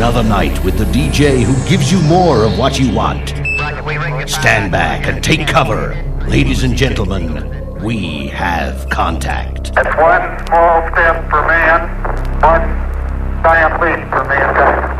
another night with the DJ who gives you more of what you want. Stand back and take cover. Ladies and gentlemen, we have contact. That's one small step for man, one giant leap for mankind.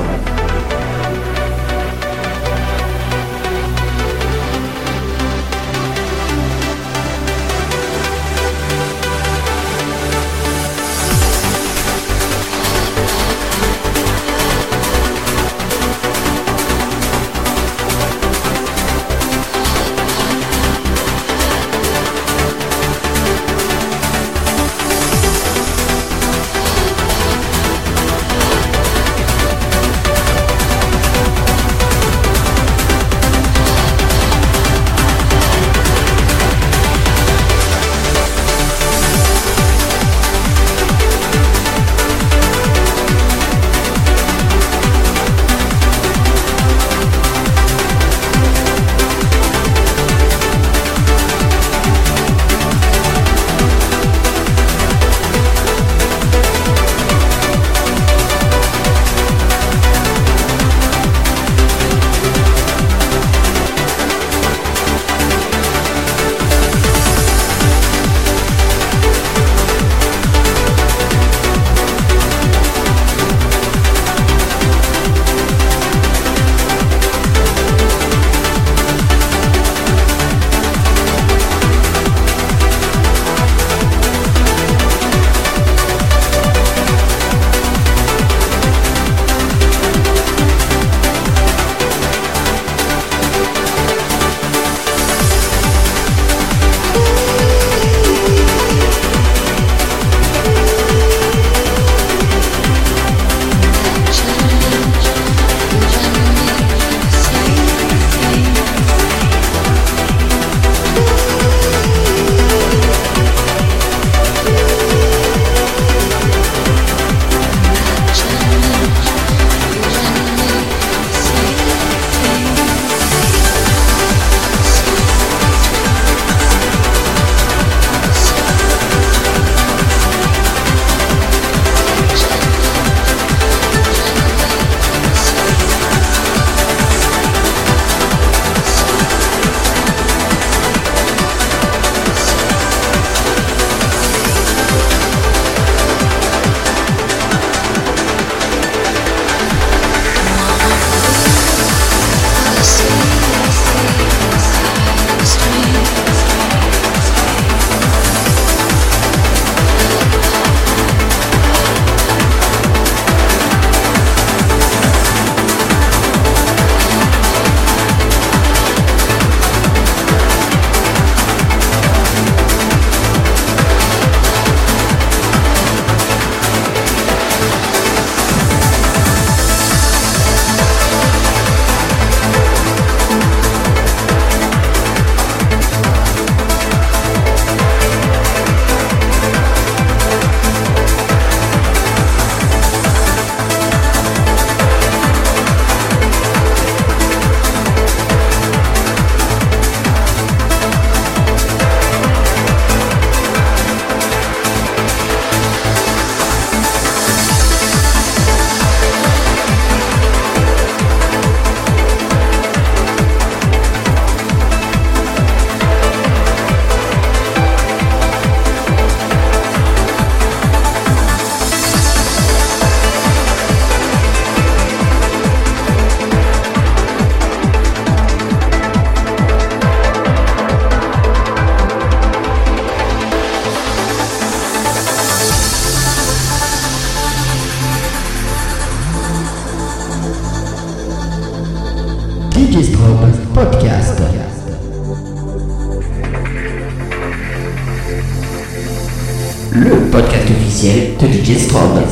Officiel de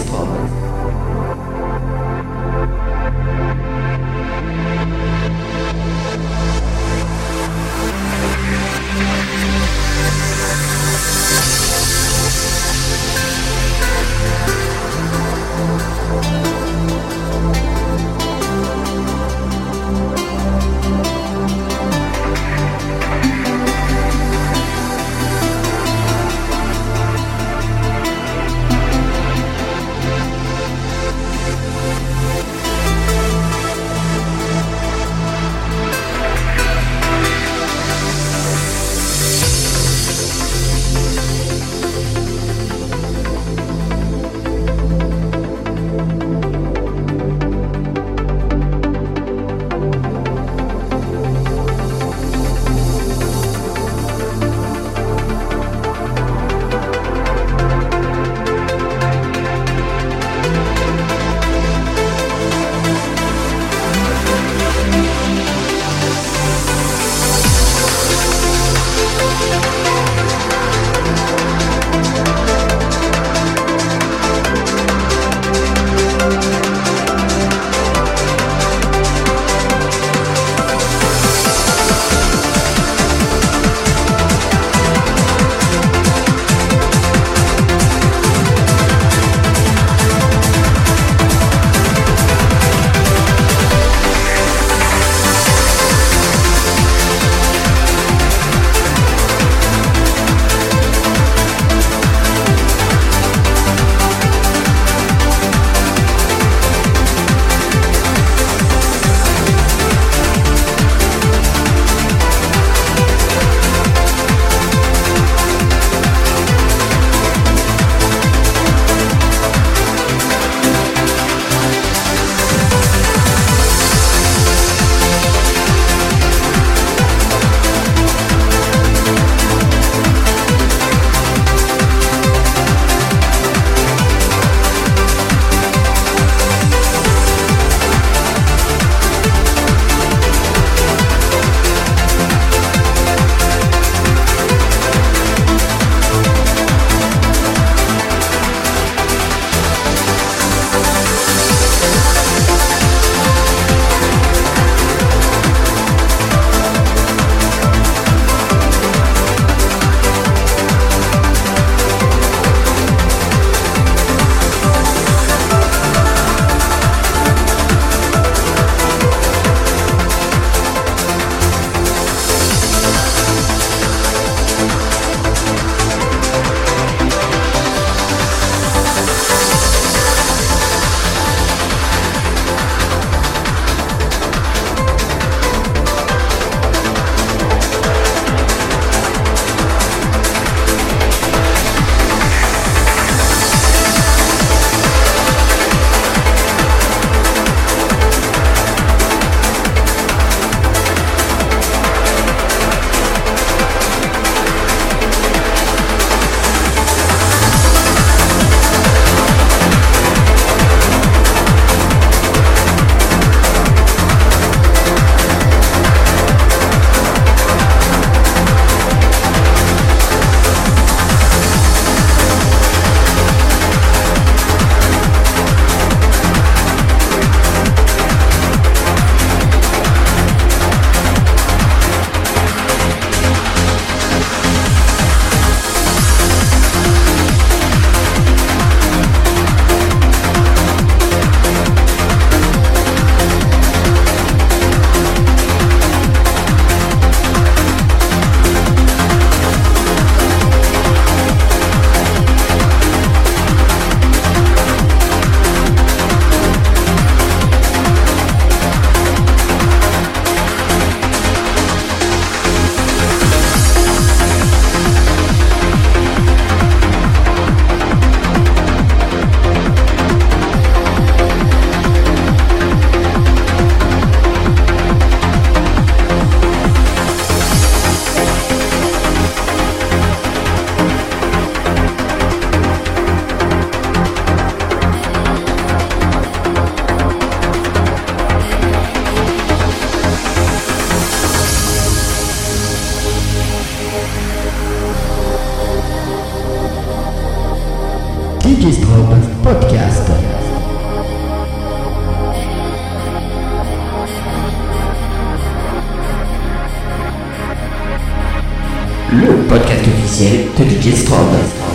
to the Discord.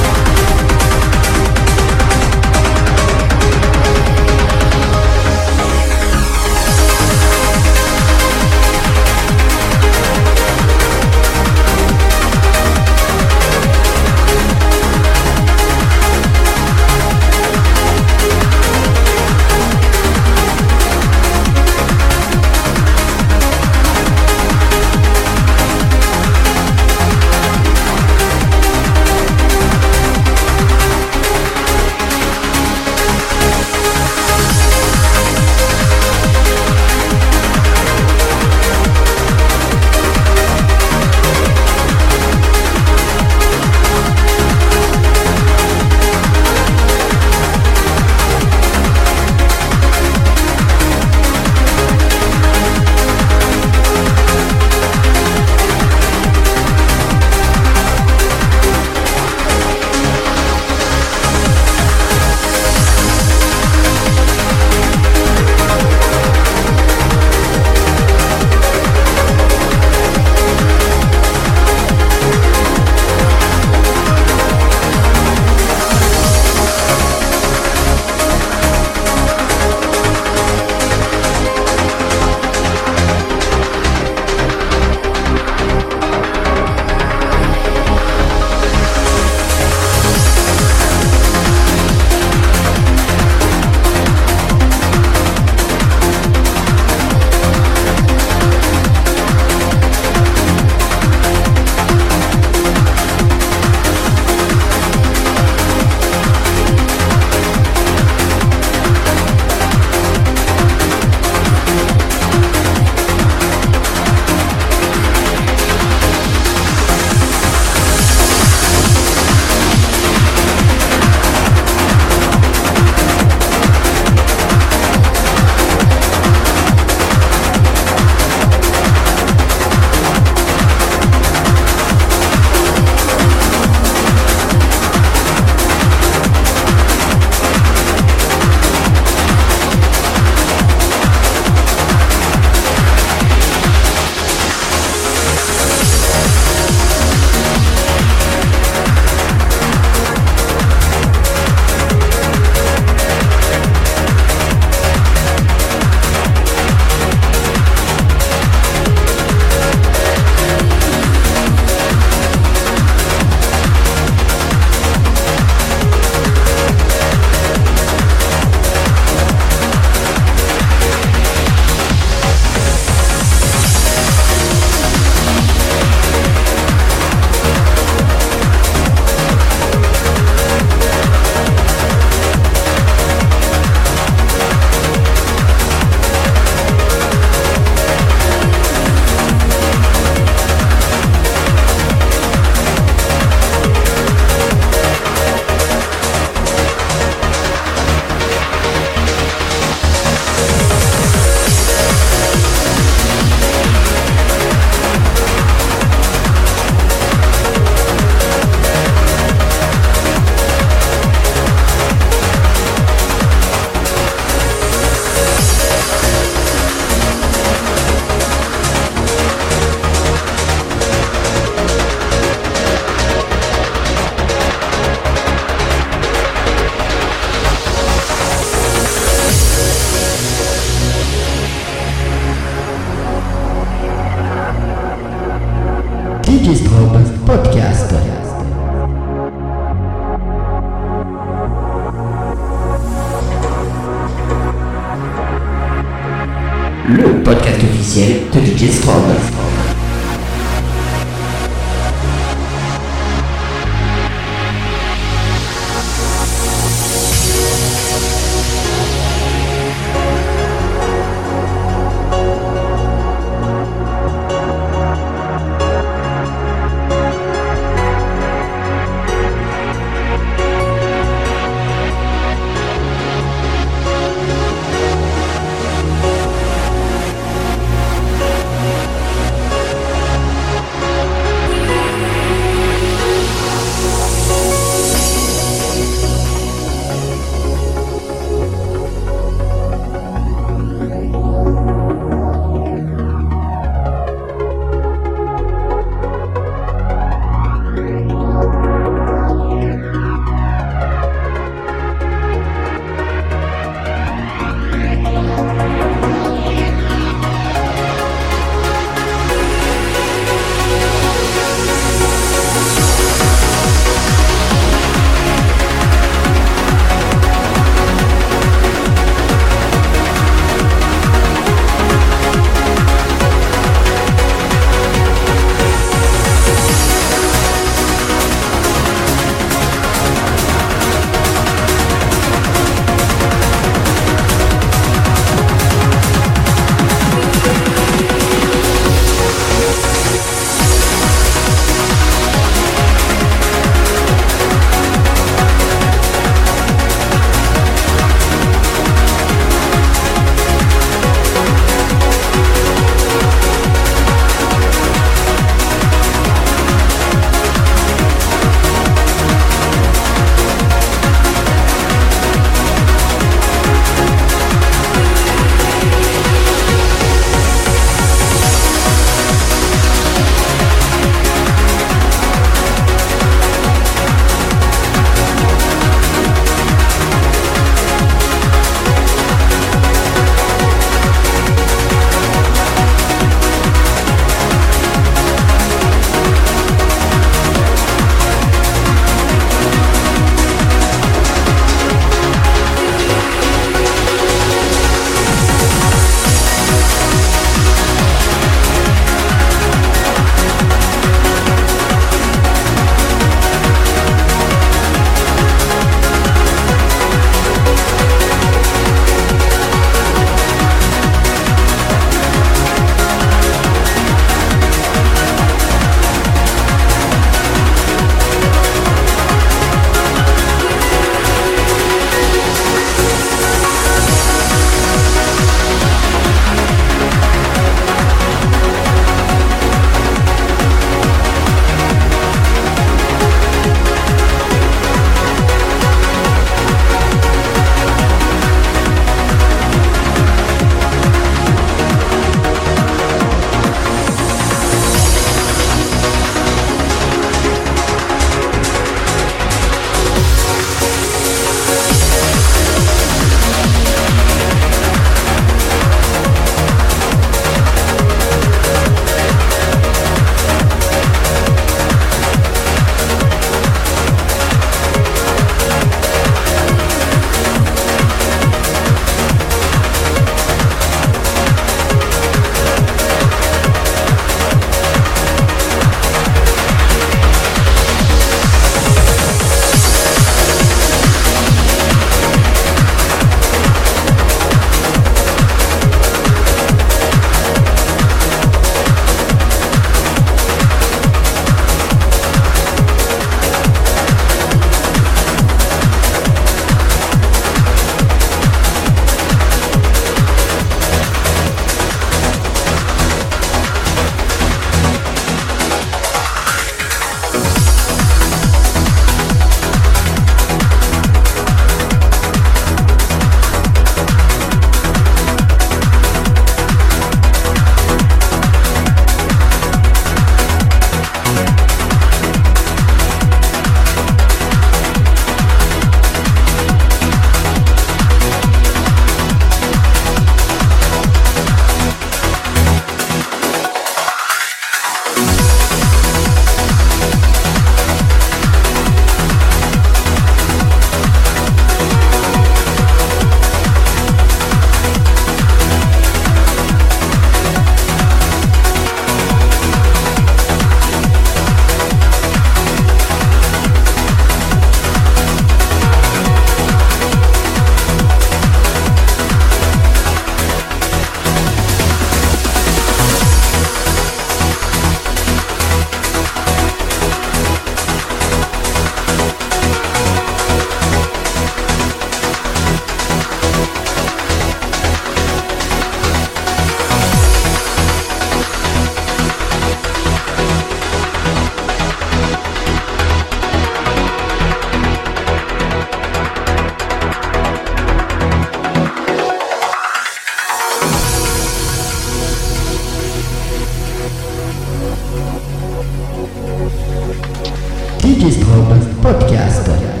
DJ's Club Podcast.